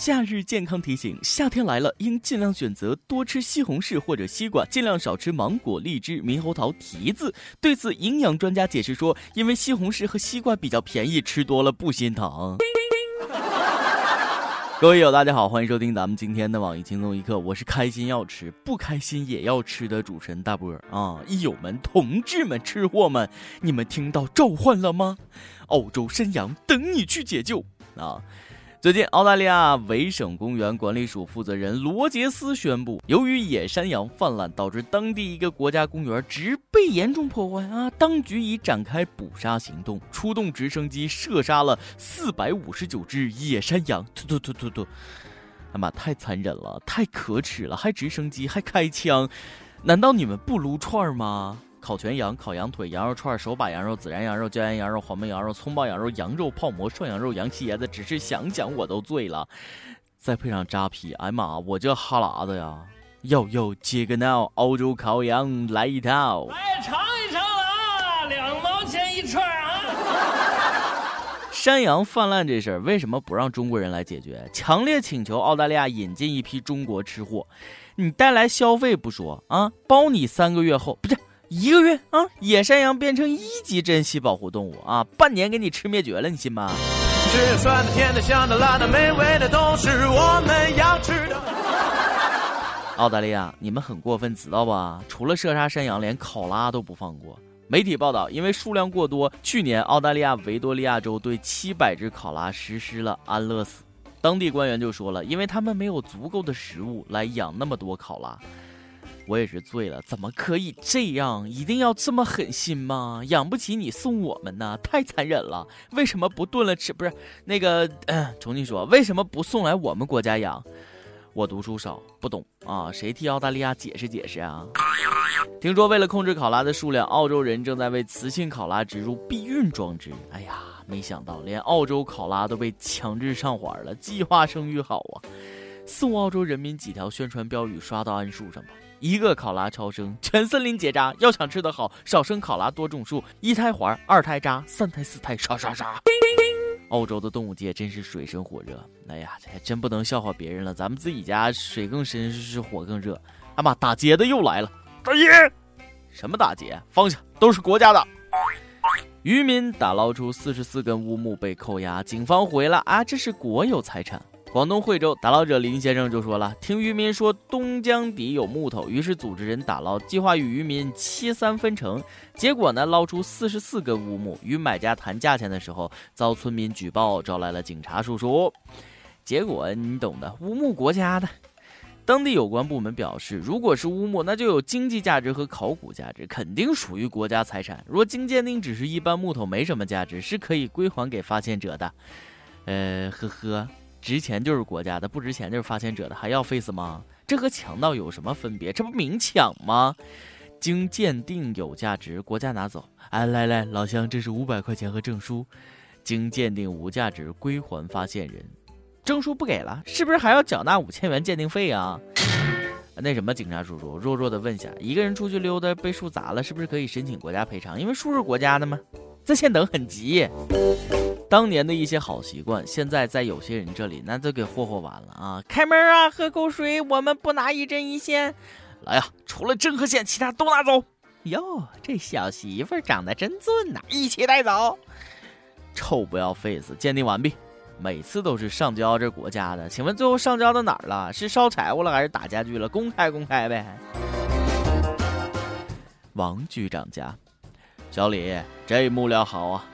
夏日健康提醒：夏天来了，应尽量选择多吃西红柿或者西瓜，尽量少吃芒果、荔枝、猕猴桃、提子。对此，营养专家解释说，因为西红柿和西瓜比较便宜，吃多了不心疼。各位友，大家好，欢迎收听咱们今天的网易轻松一刻，我是开心要吃，不开心也要吃的主持人大波儿啊！益友们、同志们、吃货们，你们听到召唤了吗？澳洲山羊等你去解救啊！最近，澳大利亚维省公园管理署负责人罗杰斯宣布，由于野山羊泛滥，导致当地一个国家公园植被严重破坏啊！当局已展开捕杀行动，出动直升机射杀了四百五十九只野山羊。突突突突突！他妈太残忍了，太可耻了，还直升机，还开枪，难道你们不撸串吗？烤全羊、烤羊腿、羊肉串、手把羊肉、孜然羊肉、椒盐羊肉、黄焖羊肉、葱爆羊肉、羊肉泡馍、涮羊肉、羊蝎子，只是想想我都醉了。再配上扎啤，哎妈，我这哈喇子呀！哟哟，接个闹，澳洲烤羊来一套。来尝一尝啊，两毛钱一串啊！山羊泛滥这事儿，为什么不让中国人来解决？强烈请求澳大利亚引进一批中国吃货，你带来消费不说啊，包你三个月后不是。一个月啊，野山羊变成一级珍稀保护动物啊，半年给你吃灭绝了，你信吗？吃酸的、甜的、香的、辣的、美味的，都是我们要吃的。澳大利亚，你们很过分，知道吧？除了射杀山羊，连考拉都不放过。媒体报道，因为数量过多，去年澳大利亚维多利亚州对七百只考拉实施了安乐死。当地官员就说了，因为他们没有足够的食物来养那么多考拉。我也是醉了，怎么可以这样？一定要这么狠心吗？养不起你送我们呢？太残忍了！为什么不炖了吃？不是那个，重新说，为什么不送来我们国家养？我读书少，不懂啊，谁替澳大利亚解释解释啊？听说为了控制考拉的数量，澳洲人正在为雌性考拉植入避孕装置。哎呀，没想到连澳洲考拉都被强制上环了，计划生育好啊！送澳洲人民几条宣传标语刷到桉树上吧。一个考拉超生，全森林结扎。要想吃得好，少生考拉，多种树。一胎环，二胎扎，三胎四胎刷刷刷。澳洲的动物界真是水深火热。哎呀，这还真不能笑话别人了，咱们自己家水更深，是火更热。哎妈，打劫的又来了！大爷，什么打劫？放下，都是国家的。渔民打捞出四十四根乌木被扣押，警方回了啊，这是国有财产。广东惠州打捞者林先生就说了：“听渔民说东江底有木头，于是组织人打捞，计划与渔民七三分成。结果呢，捞出四十四根乌木，与买家谈价钱的时候，遭村民举报，招来了警察叔叔。结果你懂的，乌木国家的。当地有关部门表示，如果是乌木，那就有经济价值和考古价值，肯定属于国家财产。若经鉴定只是一般木头，没什么价值，是可以归还给发现者的。呃，呵呵。”值钱就是国家的，不值钱就是发现者的，还要 face 吗？这和强盗有什么分别？这不明抢吗？经鉴定有价值，国家拿走。哎，来来，老乡，这是五百块钱和证书。经鉴定无价值，归还发现人。证书不给了，是不是还要缴纳五千元鉴定费啊？那什么，警察叔叔，弱弱的问一下，一个人出去溜达被树砸了，是不是可以申请国家赔偿？因为树是国家的吗？在线等很急。当年的一些好习惯，现在在有些人这里那都给霍霍完了啊！开门啊，喝口水，我们不拿一针一线。来呀，除了针和线，其他都拿走。哟，这小媳妇长得真俊呐，一起带走。臭不要 face，鉴定完毕。每次都是上交这国家的，请问最后上交到哪儿了？是烧柴火了还是打家具了？公开公开呗。王局长家，小李，这木料好啊。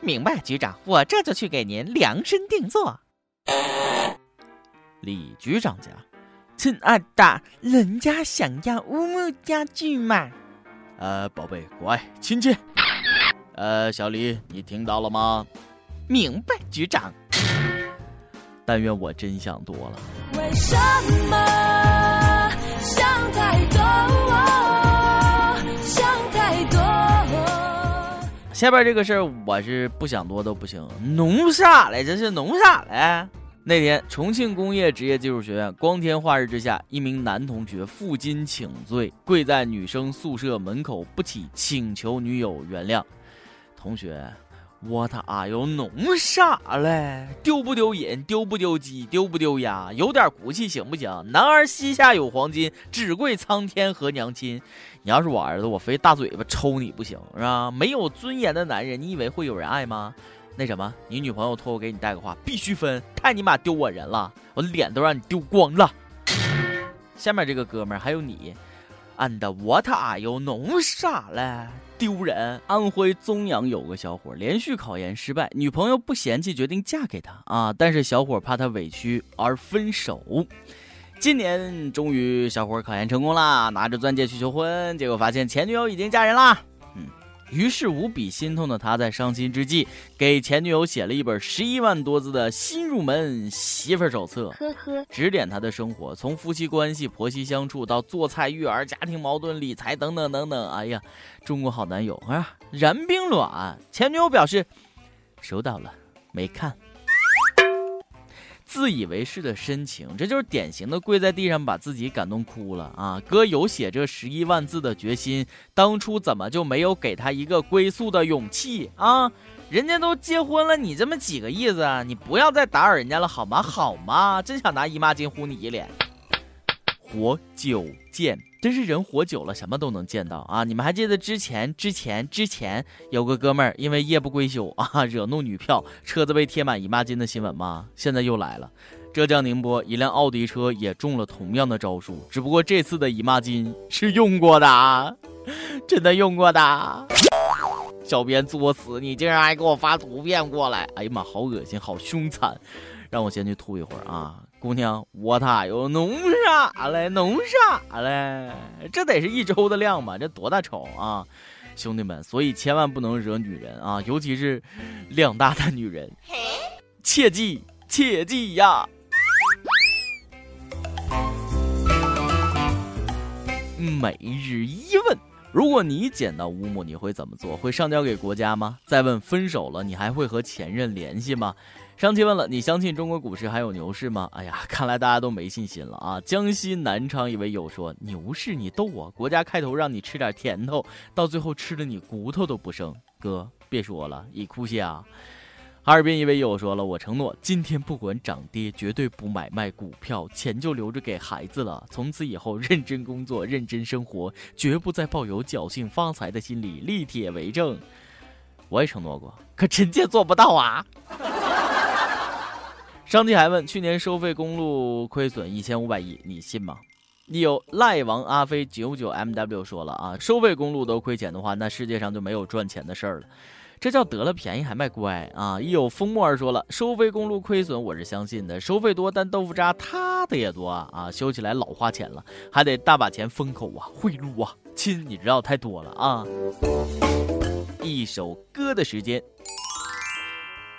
明白，局长，我这就去给您量身定做。李局长家，亲爱的，人家想要乌木家具嘛？呃，宝贝，乖，亲亲。呃，小李，你听到了吗？明白，局长。但愿我真想多了。为什么想太多？下边这个事儿我是不想多都不行，弄啥嘞？这是弄啥嘞？那天重庆工业职业技术学院光天化日之下，一名男同学负荆请罪，跪在女生宿舍门口不起，请求女友原谅。同学，我的哎呦，弄啥嘞？丢不丢人？丢不丢鸡？丢不丢鸭？有点骨气行不行？男儿膝下有黄金，只跪苍天和娘亲。你要是我儿子，我非大嘴巴抽你不行，是吧？没有尊严的男人，你以为会有人爱吗？那什么，你女朋友托我给你带个话，必须分，太你妈丢我人了，我脸都让你丢光了。下面这个哥们儿还有你，，and what are you，弄啥嘞？丢人！安徽枞阳有个小伙连续考研失败，女朋友不嫌弃，决定嫁给他啊！但是小伙怕他委屈而分手。今年终于小伙考研成功啦，拿着钻戒去求婚，结果发现前女友已经嫁人啦。嗯于是无比心痛的他，在伤心之际，给前女友写了一本十一万多字的新入门媳妇手册，呵呵，指点她的生活，从夫妻关系、婆媳相处到做菜、育儿、家庭矛盾、理财等等等等。哎呀，中国好男友啊，然冰卵。前女友表示收到了，没看。自以为是的深情，这就是典型的跪在地上把自己感动哭了啊！哥有写这十一万字的决心，当初怎么就没有给他一个归宿的勇气啊？人家都结婚了，你这么几个意思啊？你不要再打扰人家了好吗？好吗？真想拿姨妈巾呼你一脸。活久见，真是人活久了什么都能见到啊！你们还记得之前之前之前有个哥们儿因为夜不归宿啊，惹怒女票，车子被贴满姨妈巾的新闻吗？现在又来了，浙江宁波一辆奥迪车也中了同样的招数，只不过这次的姨妈巾是用过的，啊 真的用过的。小编作死，你竟然还给我发图片过来！哎呀妈，好恶心，好凶残，让我先去吐一会儿啊。姑娘，我咋又弄啥嘞？弄啥嘞？这得是一周的量吧？这多大仇啊，兄弟们！所以千万不能惹女人啊，尤其是量大的女人，切记切记呀！每日一问：如果你捡到乌木，你会怎么做？会上交给国家吗？再问：分手了，你还会和前任联系吗？上期问了，你相信中国股市还有牛市吗？哎呀，看来大家都没信心了啊！江西南昌一位友说：“牛市你逗我，国家开头让你吃点甜头，到最后吃的你骨头都不剩。”哥，别说了，已哭下。哈尔滨一位友说了：“我承诺今天不管涨跌，绝对不买卖股票，钱就留着给孩子了。从此以后认真工作，认真生活，绝不再抱有侥幸发财的心理。”立帖为证。我也承诺过，可臣妾做不到啊。上帝还问，去年收费公路亏损一千五百亿，你信吗？你有赖王阿飞九九 mw 说了啊，收费公路都亏钱的话，那世界上就没有赚钱的事儿了，这叫得了便宜还卖乖啊！一有风沫儿说了，收费公路亏损我是相信的，收费多但豆腐渣塌的也多啊，修起来老花钱了，还得大把钱封口啊贿赂啊，亲你知道太多了啊！一首歌的时间。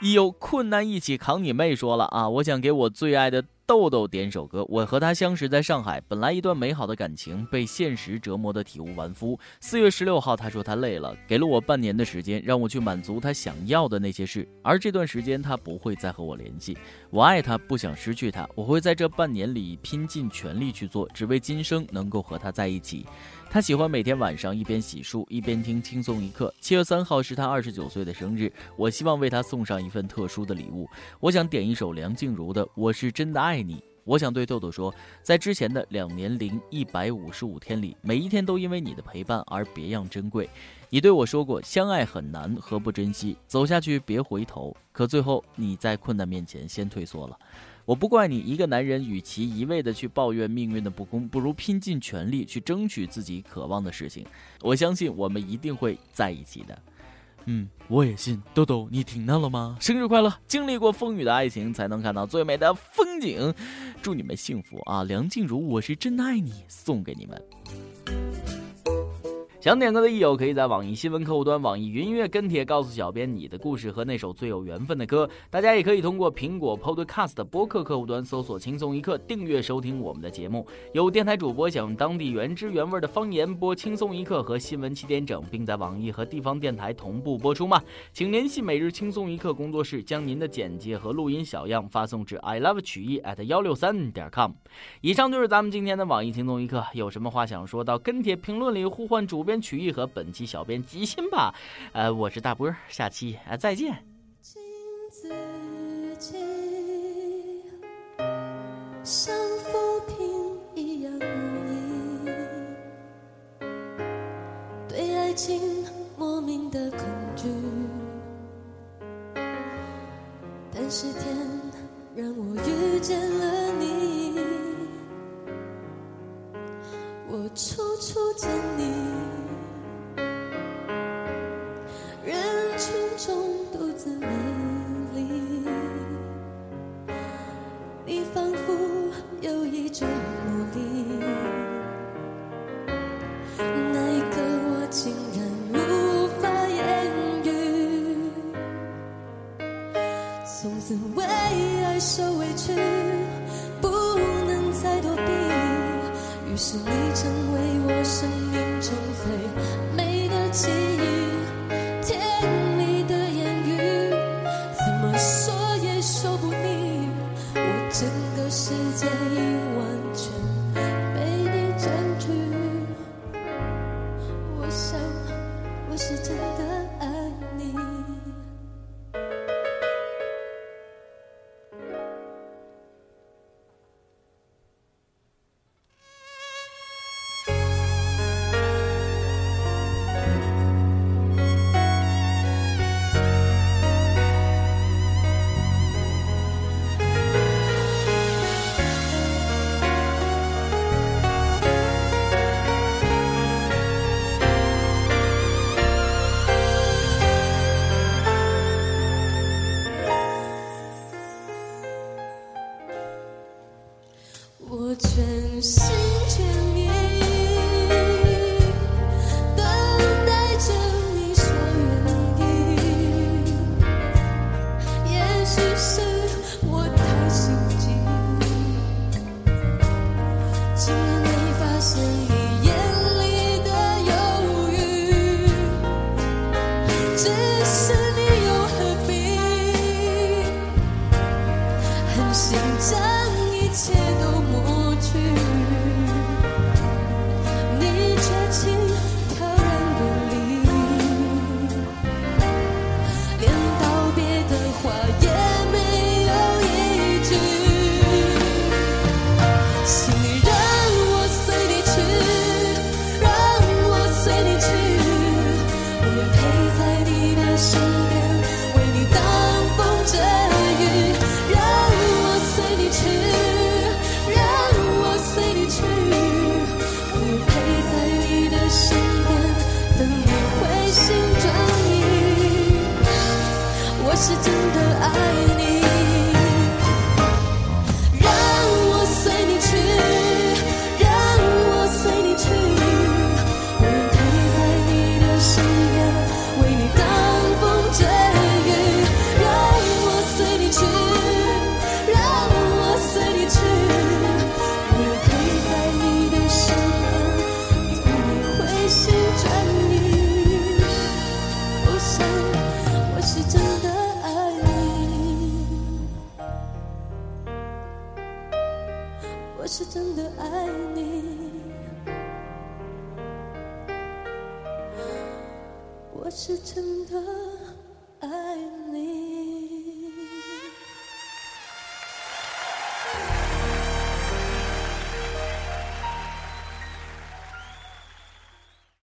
有困难一起扛，你妹说了啊！我想给我最爱的豆豆点首歌。我和他相识在上海，本来一段美好的感情被现实折磨得体无完肤。四月十六号，他说他累了，给了我半年的时间，让我去满足他想要的那些事。而这段时间，他不会再和我联系。我爱他，不想失去他，我会在这半年里拼尽全力去做，只为今生能够和他在一起。他喜欢每天晚上一边洗漱一边听轻松一刻。七月三号是他二十九岁的生日，我希望为他送上一份特殊的礼物。我想点一首梁静茹的《我是真的爱你》。我想对豆豆说，在之前的两年零一百五十五天里，每一天都因为你的陪伴而别样珍贵。你对我说过，相爱很难，何不珍惜？走下去别回头。可最后你在困难面前先退缩了。我不怪你，一个男人与其一味的去抱怨命运的不公，不如拼尽全力去争取自己渴望的事情。我相信我们一定会在一起的。嗯，我也信。豆豆，你听到了吗？生日快乐！经历过风雨的爱情，才能看到最美的风景。祝你们幸福啊！梁静茹，我是真爱你，送给你们。想点歌的益友，可以在网易新闻客户端、网易云音乐跟帖告诉小编你的故事和那首最有缘分的歌。大家也可以通过苹果 Podcast 播客客户端搜索“轻松一刻”，订阅收听我们的节目。有电台主播想用当地原汁原味的方言播《轻松一刻》和新闻七点整，并在网易和地方电台同步播出吗？请联系每日轻松一刻工作室，将您的简介和录音小样发送至 i love 曲艺 at 幺六三点 com。以上就是咱们今天的网易轻松一刻，有什么话想说到跟帖评论里呼唤主编。编曲艺和本期小编吉兴吧，呃，我是大波，下期，啊，再见。对爱情莫名的恐惧。但是天让我遇见了你。我处处见你。你成为我生命中最美的记忆全是真的爱你我是真的爱你。我是真的